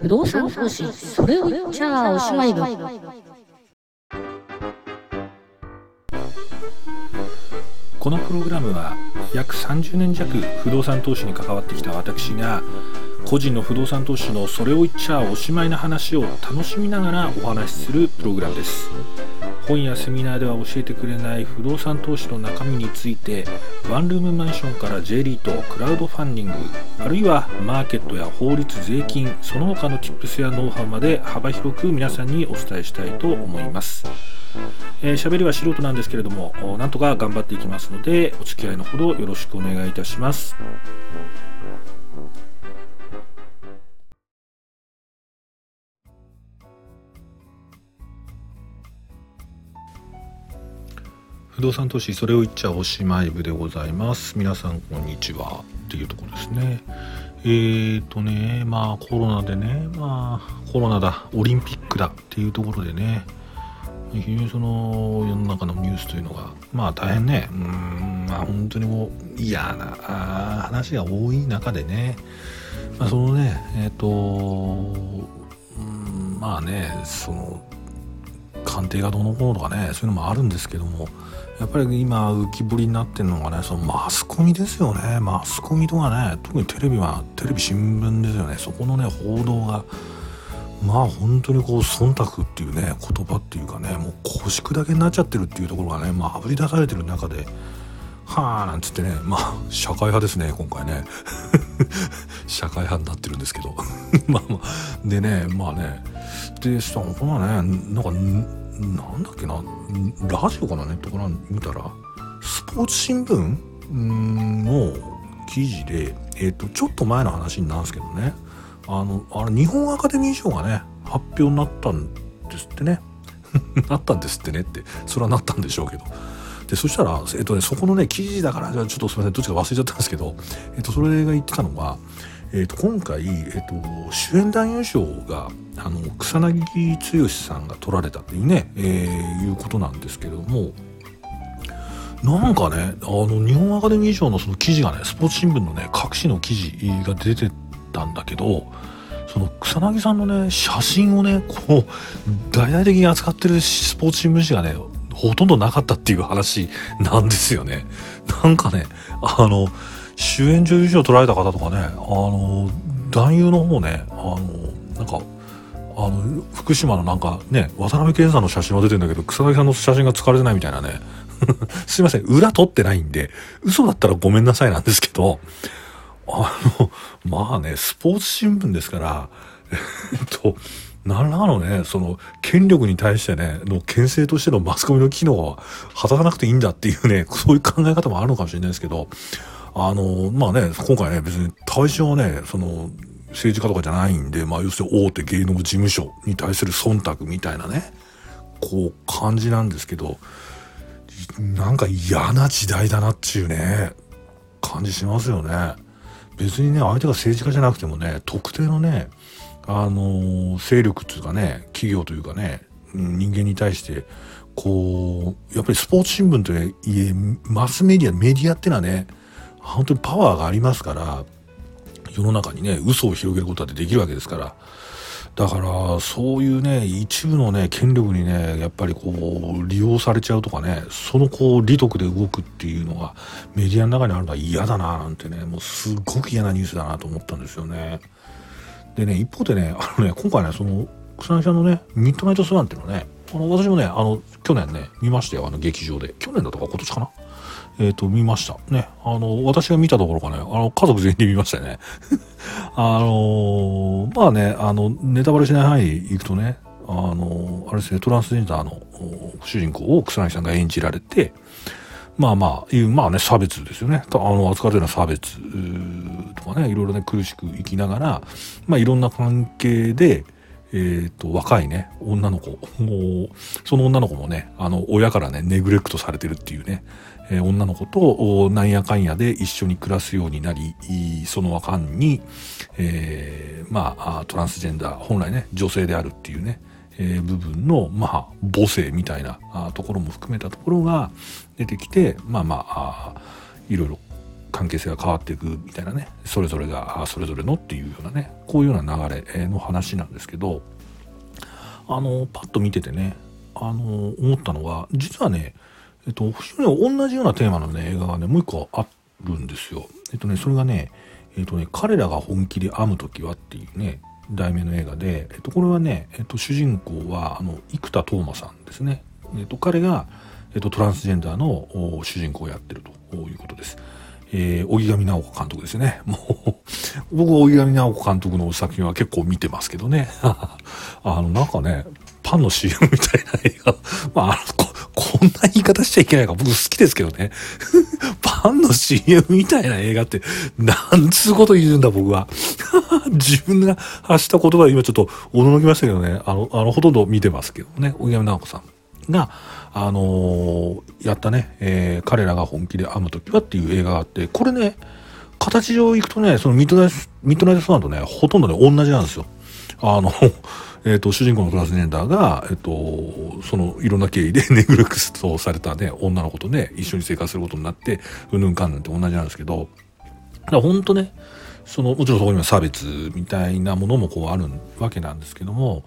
不動産投資それを言っちゃおしまい部このプログラムは約30年弱不動産投資に関わってきた私が個人の不動産投資のそれを言っちゃおしまいな話を楽しみながらお話しするプログラムです。本やセミナーでは教えてくれない不動産投資の中身についてワンルームマンションから J リートクラウドファンディングあるいはマーケットや法律税金その他の Tips やノウハウまで幅広く皆さんにお伝えしたいと思います。えー、喋りは素人なんですけれどもなんとか頑張っていきますのでお付き合いのほどよろしくお願いいたします。不動産投資それを言っちゃおしまい部でございます。皆さんこんにちは。っていうところですね。えーとねまあコロナでねまあコロナだ。オリンピックだっていうところでね。非常にその世の中のニュースというのがまあ大変ね。うんまあ本当にもう嫌な話が多い中でね、まあ、そのねえっ、ー、とまあねその官邸がどうのこうのとかねそういうのもあるんですけどもやっぱり今浮き彫りになってるのがねそのマスコミですよね。マスコミとかね特にテレビはテレビ新聞ですよね。そこのね報道がまあ本当にこう忖度っていうね言葉っていうかねもう腰砕けになっちゃってるっていうところがねまあぶり出されてる中ではあなんつってねまあ社会派ですね今回ね。社会派になってるんですけど。まあまあ。でねまあね。でしたこのねなんかなんだっけな。ラジオかなネットから見たら。スポーツ新聞？の記事で、えーと、ちょっと前の話になんですけどね。あのあれ日本アカデミー賞がね発表になったんですってね。なったんですってねって。それはなったんでしょうけど。でそしたら、えっとね、そこのね記事だからじゃあちょっとすみませんどっちか忘れちゃったんですけど、えっと、それが言ってたのは、えっと、今回、えっと、主演男優賞があの草薙剛さんが取られたっていうね、えー、いうことなんですけれどもなんかねあの日本アカデミー賞のその記事がねスポーツ新聞のね各紙の記事が出てたんだけどその草薙さんのね写真をねこう大々的に扱ってるスポーツ新聞紙がねほとんどなかったっていう話なんですよね。なんかねあの主演女優賞取られた方とかねあの男優の方ねあのなんかあの福島のなんかね渡辺謙さんの写真は出てるんだけど草薙さんの写真が使われてないみたいなね すいません裏取ってないんで嘘だったらごめんなさいなんですけどあのまあねスポーツ新聞ですからえっと何らかのねその権力に対してねの牽制としてのマスコミの機能は果たさなくていいんだっていうねそういう考え方もあるのかもしれないですけどあのまあね今回ね別に対象はねその政治家とかじゃないんで、まあ、要するに大手芸能事務所に対する忖度みたいなねこう感じなんですけどなんか嫌な時代だなっていうね感じしますよね。別にね相手が政治家じゃなくてもね特定のねあの、勢力っていうかね企業というかね人間に対してこうやっぱりスポーツ新聞といえマスメディアメディアっていうのはね本当にパワーがありますから世の中にね嘘を広げることだってできるわけですからだからそういうね一部のね権力にねやっぱりこう利用されちゃうとかねそのこう利得で動くっていうのがメディアの中にあるのは嫌だななんてねもうすっごく嫌なニュースだなと思ったんですよね。でね一方でねあのね今回ねその草薙さんのねミッドナイトスワンっていうのねあの私もねあの去年ね見ましたよあの劇場で去年だとか今年かな？えっ、ー、と、見ました。ね。あの、私が見たところかね、あの、家族全員で見ましたよね。あのまあね、あの、ネタバレしない範囲行くとね、あのあれですね、トランスジェンダーの主人公を草薙さんが演じられて、まあまあ、いう、まあね、差別ですよね。あの、扱われるような差別とかね、いろいろね、苦しく生きながら、まあいろんな関係で、えっ、ー、と、若いね、女の子、もう、その女の子もね、あの、親からね、ネグレクトされてるっていうね、えー、女の子となんやかんやで一緒に暮らすようになりその間に、えー、まあトランスジェンダー本来ね女性であるっていうね、え、部分のまあ母性みたいなところも含めたところが出てきてまあまあいろいろ関係性が変わっていくみたいなねそれぞれがそれぞれのっていうようなねこういうような流れの話なんですけどあのパッと見ててねあの思ったのが実はねえっと非常に同じようなテーマのね映画がねもう一個あるんですよ。えっとねそれがねえっとね彼らが本気で編む時はっていうね題名の映画で、えっと、これはね、えっと、主人公はあの生田斗真さんですね。えっと、彼が、えっと、トランスジェンダーの主人公をやってるということです。えー、荻上直子監督ですね。もう、僕は、荻上直子監督の作品は結構見てますけどね。あの、なんかね、パンの CM みたいな映画、まあ、こ、んな言い方しちゃいけないか僕好きですけどね。パンの CM みたいな映画って、なんつうこと言うんだ僕は。自分が発した言葉で今ちょっと驚きましたけどね。あの、あの、ほとんど見てますけどね。荻上直子さんが、あのー、やったね、えー、彼らが本気で編む時はっていう映画があって、これね、形上行くとね、そのミッドナイト、ミッドナイトスワンとね、ほとんどね、同じなんですよ。あの、えっ、ー、と、主人公のトラスジェンダーが、えっ、ー、と、その、いろんな経緯で ネグレクトされたね、女の子とね、一緒に生活することになって、うんぬんかんぬんって同じなんですけど、だから本当ね、その、もちろんそこには差別みたいなものもこうあるわけなんですけども、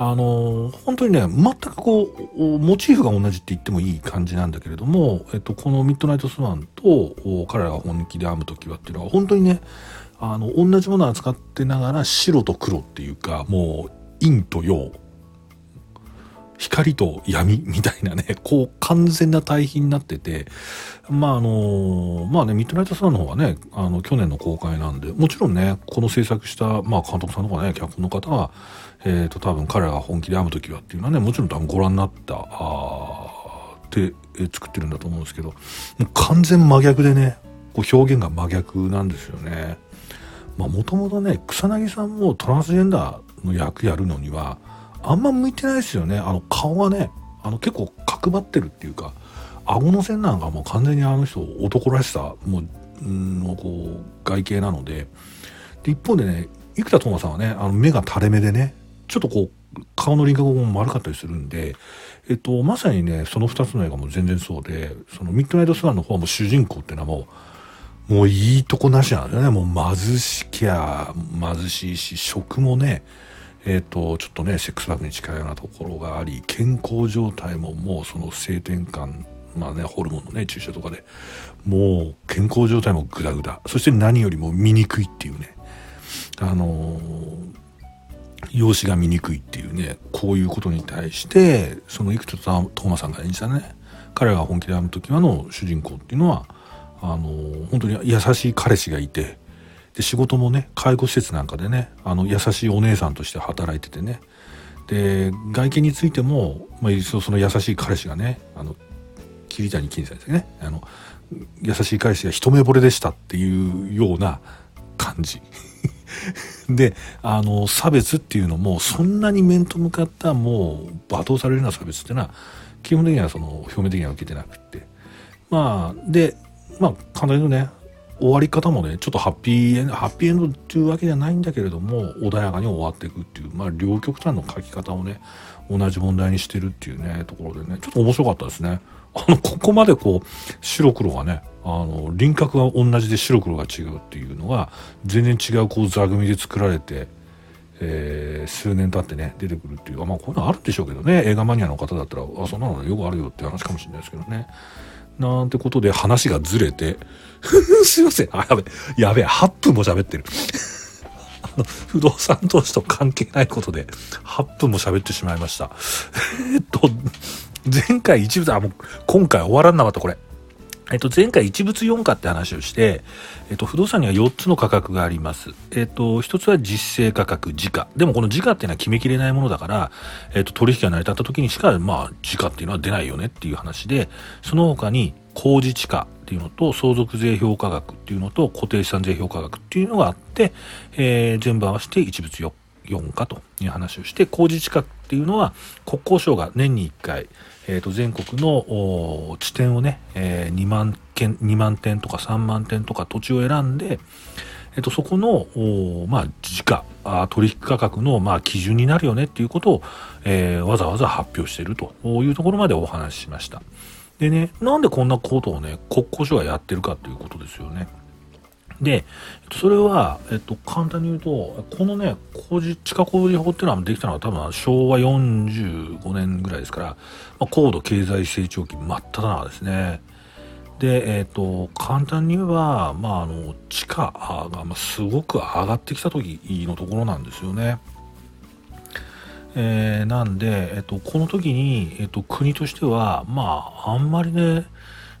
あの、本当にね、全くこう、モチーフが同じって言ってもいい感じなんだけれども、えっと、このミッドナイトスワンと彼らが本気で編む時はっていうのは、本当にね、あの、同じものを扱ってながら白と黒っていうか、もう陰と陽光と闇みたいなね、こう完全な対比になってて、まああの、まあね、ミッドナイトサンの方はね、あの、去年の公開なんで、もちろんね、この制作した、まあ監督さんとかね、脚本の方は、えっ、ー、と、多分彼らが本気で編む時はっていうのはね、もちろん多分ご覧になった、あって、作ってるんだと思うんですけど、もう完全真逆でね、こう表現が真逆なんですよね。まあもともとね、草薙さんもトランスジェンダー、の役やるのにはあんま向いてないですよね。あの顔がねあの結構角張ってるっていうか顎の線なんかもう完全にあの人男らしさもうのこう外形なので。で一方でね生田斗真さんはねあの目が垂れ目でねちょっとこう顔の輪郭も丸かったりするんで、えっと、まさにねその2つの映画も全然そうでそのミッドナイトスワンの方はもう主人公っていうのはもうもういいとこなしなんだよね。もう貧しきゃ貧しいし食もねえーと、ちょっとねセックスバッグに近いようなところがあり健康状態ももうその性転換まあねホルモンのね注射とかでもう健康状態もグダグダ。そして何よりも醜いっていうね。あのー、容姿が醜いっていうねこういうことに対してその生田斗真さんが演じたね彼が本気で編む時はの主人公っていうのはあの、本当に優しい彼氏がいてで仕事もね介護施設なんかでねあの優しいお姉さんとして働いててね。で外見についても、まあ、その優しい彼氏がねあの桐谷金さんですね。あの優しい彼氏が一目惚れでしたっていうような感じ。であの差別っていうのもそんなに面と向かったもう罵倒されるような差別っていうのは基本的にはその表面的には受けてなくって。まあでまあ簡単に言うとね終わり方もねちょっとハッピーエンドハッピーエンドっていうわけじゃないんだけれども穏やかに終わっていくっていうまあ両極端の書き方をね同じ問題にしてるっていうねところでねちょっと面白かったですね。あのここまでこう白黒がねあの輪郭が同じで白黒が違うっていうのが全然違うこう座組で作られて、えー、数年経ってね出てくるっていうまあこういうのあるんでしょうけどね映画マニアの方だったらあそんなのよくあるよって話かもしれないですけどね。なんてことで話がずれて すいません。あ、やべ、やべ、8分も喋ってる。不動産投資と関係ないことで、8分も喋ってしまいました。えっと、前回一部、あ、もう、今回終わらんなかった、これ。えっと、前回一物四価って話をして、えっと、不動産には4つの価格があります。えっと、1つは実勢価格、時価。でもこの時価っていうのは決めきれないものだから、えっと、取引が成り立った時にしか、まあ、時価っていうのは出ないよねっていう話で、その他に工事地価ていうのと、相続税評価額っていうのと、固定資産税評価額っていうのがあって、えー、全部合わせて一物4価という話をして、工事地価っていうのは、国交省が年に1回、えー、と全国の地点をね、えー、2万件2万点とか3万点とか土地を選んで、えー、とそこの、まあ、時価取引価格の、まあ、基準になるよねっていうことを、えー、わざわざ発表しているというところまでお話ししました。でね、なんでこんなことをね、国交省がやってるかっていうことですよね。で、それは、えっと、簡単に言うと、このね、工事、地下工事法っていうのはできたのは多分昭和45年ぐらいですから、まあ、高度経済成長期真っ只中ですね。で、えっと、簡単に言えば、まあ、あの、地価が、すごく上がってきた時のところなんですよね。えー、なんで、えっと、この時に、えっと、国としては、まあ、あんまりね、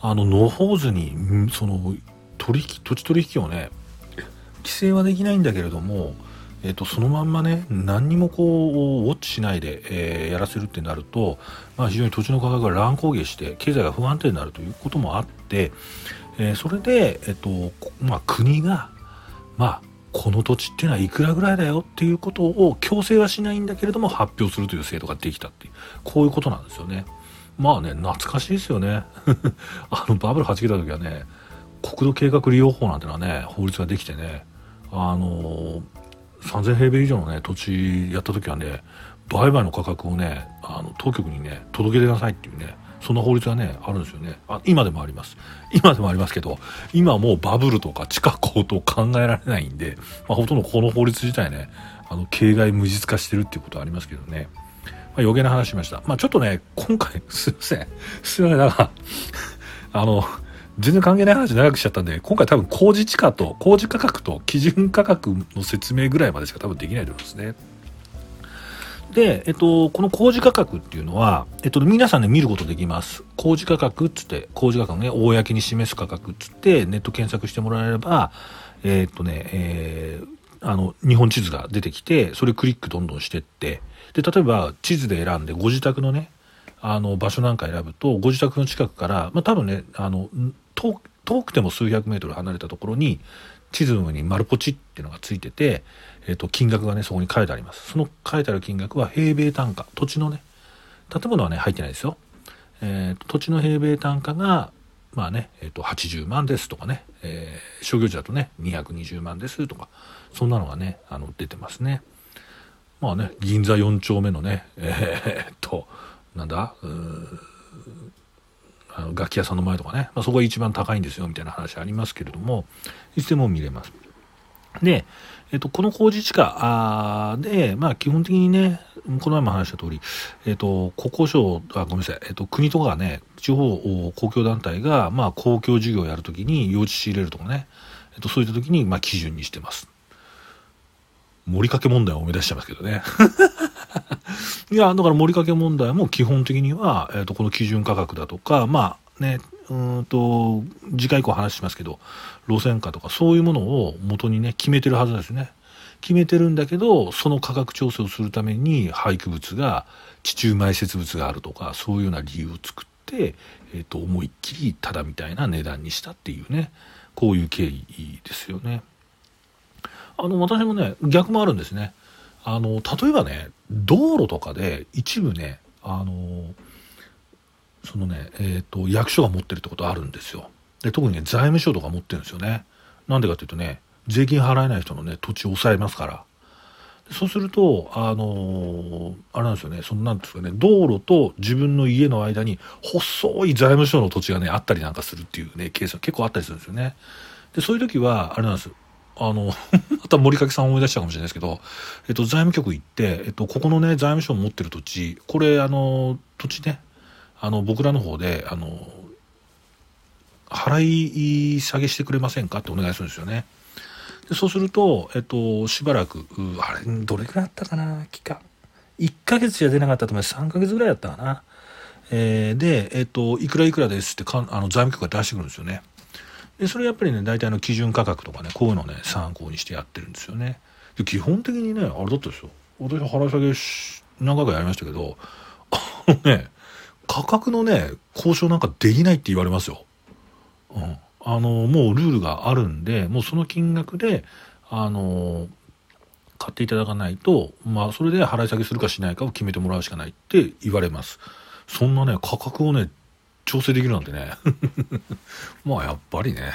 あの、野放図に、その、取引土地取引をね規制はできないんだけれども、えーと、そのまんまね何にもこうウォッチしないで、えー、やらせるってなると、まあ、非常に土地の価格が乱高下して経済が不安定になるということもあって、えー、それで、えーとまあ、国が、まあ、この土地っていうのはいくらぐらいだよっていうことを強制はしないんだけれども発表するという制度ができたっていうこういうことなんですよね。まあね懐かしいですよね。あのバブルはじけた時はね国土計画利用法なんてのはね法律ができてねあの3000平米以上のね土地やった時はね売買の価格をねあの当局にね届けてくださいっていうねそんな法律がねあるんですよね。あ今でもあります。今でもありますけど今もうバブルとか地価高騰考えられないんで、まあ、ほとんどこの法律自体ねあの形骸無実化してるっていうことはありますけどね、まあ、余計な話しました。まあちょっとね今回 すいません。すいません。だから あの全然関係ない話長くしちゃったんで、今回多分工事地価と、工事価格と基準価格の説明ぐらいまでしか多分できないと思いますね。で、えっと、この工事価格っていうのは、えっと、皆さんね、見ることできます。工事価格っつって、工事価格ね、公に示す価格っつって、ネット検索してもらえれば、えっとね、えー、あの、日本地図が出てきて、それクリックどんどんしてって、で、例えば地図で選んで、ご自宅のね、あの、場所なんか選ぶと、ご自宅の近くから、まあ、多分ね、あの、遠くても数百メートル離れたところに地図の上に丸ポチっていうのがついてて、えー、と金額がねそこに書いてあります。その書いてある金額は平米単価。土地のね建物はね入ってないですよ、えー、土地の平米単価がまあね、えー、と80万ですとかね、えー、商業地だとね220万ですとか。そんなのがねあの出てますね。まあね銀座4丁目のねえー、っとなんだあの楽器屋さんの前とかね、まあ、そこが一番高いんですよみたいな話ありますけれども。いつでも見れます。で、えっと、この工事地価で、まあ、基本的にね、この前も話した通り、えっと、国交省、あ、ごめんなさい、えっと、国とかね、地方公共団体が、まあ、公共事業をやるときに用地仕入れるとかね、えっと、そういったときに、まあ、基準にしてます。盛りかけ問題を思い出しちゃいますけどね。いや、だから盛りかけ問題も基本的には、えっ、と、この基準価格だとか、まあね、うんと、次回以降話しますけど、路線価とかそういうものを元にね、決めてるはずですね。決めてるんだけど、その価格調整をするために廃棄物が、地中埋設物があるとか、そういうような理由を作って、えっ、ー、と、思いっきりただみたいな値段にしたっていうね、こういう経緯ですよね。あの、私もね、逆もあるんですね。あの、例えばね、道路とかで一部ね、あの、そのね、え、ー、と、役所が持ってるってことあるんですよ。で、特にね、財務省とか持ってるんですよね。なんでかっていうとね、税金払えない人のね、土地を抑えますから。そうすると、あのー、あれなんですよね、そのなんですかね、道路と自分の家の間に細い財務省の土地がね、あったりなんかするっていうね、ケースが結構あったりするんですよね。で、そういう時は、あれなんです。あの また森掛さん思い出したかもしれないですけど、えっと、財務局行って、えっと、ここのね財務省持ってる土地これあの土地ねあの僕らの方であの払い下げしてくれませんか？ってお願いするんですよね。でそうすると、えっと、しばらくあれどれくらいあったかな？期間1ヶ月じゃ出なかったと思います3ヶ月ぐらいだったかな？えー、で、えっと、いくらいくらですってかんあの財務局が出してくるんですよね。でそれやっぱりね大体の基準価格とかねこういうのね参考にしてやってるんですよねで基本的にねあれだったですよ私払い下げし何回かやりましたけど あのね価格のね交渉なんかできないって言われますよ、うん、あのもうルールがあるんでもうその金額であの買っていただかないとまあそれで払い下げするかしないかを決めてもらうしかないって言われます。そんなね価格をね調整できるなんてね。まあやっぱりね。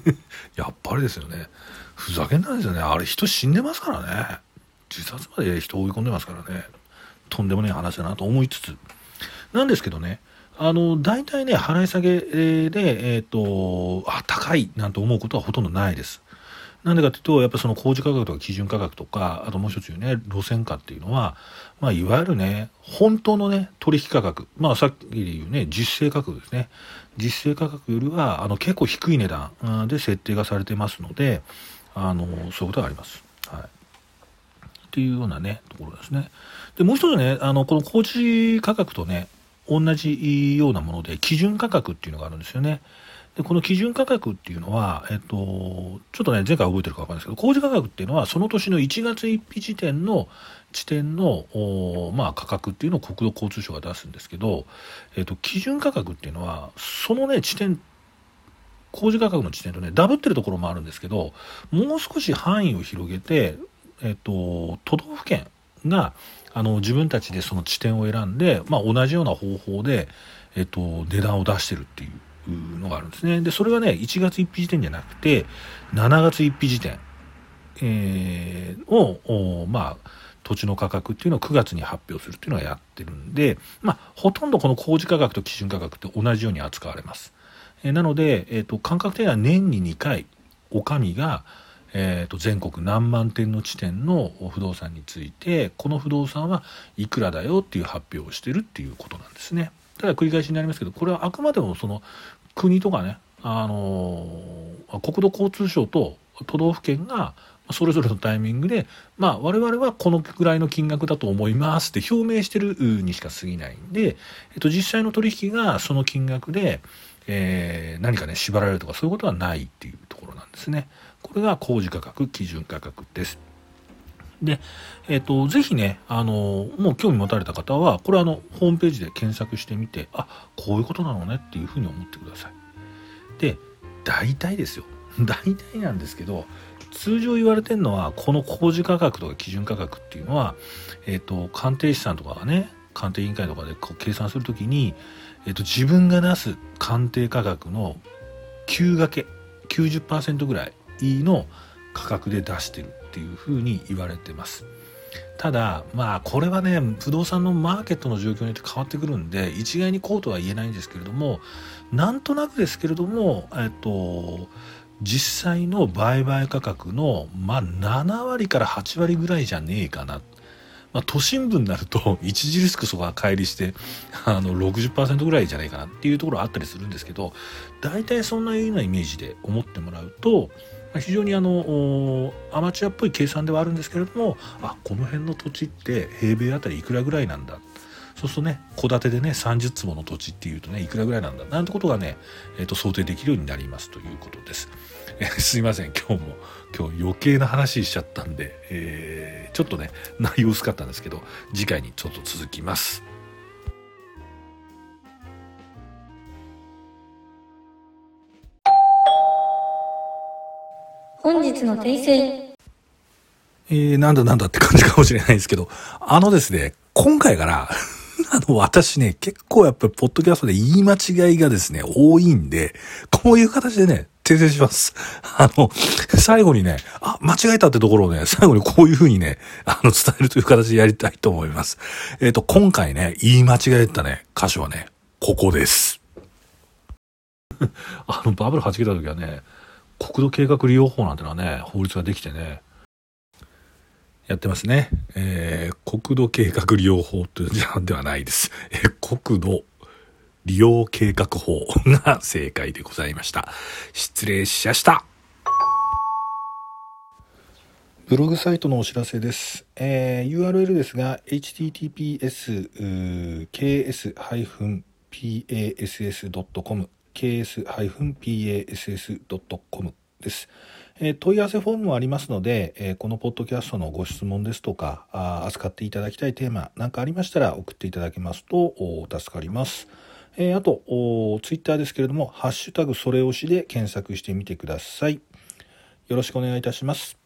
やっぱりですよね。ふざけんないですよね。あれ人死んでますからね。自殺まで人追い込んでますからね。とんでもない話だなと思いつつ。なんですけどねあの大体ね払い下げで、えーと、あ高いなんて思うことはほとんどないです。なんでかというとやっぱその工事価格とか基準価格とかあともう一つ言うね路線価っていうのは、まあ、いわゆるね本当のね取引価格まあさっきで言うね実勢価格ですね実勢価格よりはあの結構低い値段で設定がされてますのであのそういうことがあります。はいっていうようなねところですね。でもう一つねあのこの工事価格とね同じようなもので基準価格っていうのがあるんですよね。でこの基準価格っていうのは、えっと、ちょっとね前回覚えてるか分かんないですけど工事価格っていうのはその年の1月1日時点の地点のまあ、価格っていうのを国土交通省が出すんですけど、えっと、基準価格っていうのはそのね地点工事価格の地点とねダブってるところもあるんですけどもう少し範囲を広げて、えっと、都道府県があの自分たちでその地点を選んで、まあ、同じような方法で、えっと、値段を出してるっていうのがあるんですね。でそれがね1月1日時点じゃなくて7月1日時点、えー、をまあ土地の価格っていうのを9月に発表するっていうのはやってるんで、まあ、ほとんどこの工事価格と基準価格って同じように扱われます。えー、なので、えーと、感覚的には年に2回お上がえーと、全国何万点の地点の不動産についてこの不動産はいくらだよっていう発表をしてるっていうことなんですね。ただ繰り返しになりますけどこれはあくまでもその国とかね、あのー、国土交通省と都道府県がそれぞれのタイミングで、まあ、我々はこのぐらいの金額だと思いますって表明してるにしか過ぎないんで、えっと、実際の取引がその金額で、えー、何かね縛られるとかそういうことはないっていうですね。これが工事価格基準価格です。で、えっ、ー、と、ぜひね、あの、もう興味持たれた方は、これあの、ホームページで検索してみて、あ、こういうことなのねっていうふうに思ってください。で、大体ですよ。大体なんですけど、通常言われてるのは、この工事価格とか基準価格っていうのは、えっ、ー、と、鑑定士さんとかがね、鑑定委員会とかでこう計算するときに、えっ、ー、と、自分が出す鑑定価格の9掛け、90%ぐらいの価格で出してるっていうふうに言われてます。ただまあこれはね不動産のマーケットの状況によって変わってくるんで一概にこうとは言えないんですけれどもなんとなくですけれどもえっと実際の売買価格のまあ7割から8割ぐらいじゃねえかな。まあ、都心部になると 著しくそこが乖離してあの60%ぐらいじゃないかなっていうところあったりするんですけど大体そんなようなイメージで思ってもらうと非常にあのアマチュアっぽい計算ではあるんですけれどもあこの辺の土地って平米あたりいくらぐらいなんだそうするとね戸建てでね30坪の土地っていうとねいくらぐらいなんだなんてことがね、えーと、想定できるようになりますということです。えー、すいません今日も今日余計な話しちゃったんで、えー、ちょっとね内容薄かったんですけど次回にちょっと続きます。本日の訂正。えー、なんだなんだって感じかもしれないですけど、あのですね、今回からあの、私ね、結構やっぱりポッドキャストで言い間違いがですね、多いんで、こういう形でね、訂正します。あの、最後にね、あ、間違えたってところをね、最後にこういう風にね、あの、伝えるという形でやりたいと思います。えっ、ー、と、今回ね、言い間違えたね、箇所はね、ここです。あの、バブル弾けた時はね、国土計画利用法なんてのはね法律ができてねやってますね、えー、国土計画利用法というじゃではないです、えー、国土利用計画法 が正解でございました失礼しましたブログサイトのお知らせです。えー、URL ですが、https ks-pass.com ks-pass.com です。えー、問い合わせフォームもありますので、えー、このポッドキャストのご質問ですとかあ扱っていただきたいテーマなんかありましたら送っていただけますと助かります。えー、あとツイッターですけれども「ハッシュタグそれ推し」で検索してみてください。よろしくお願いいたします。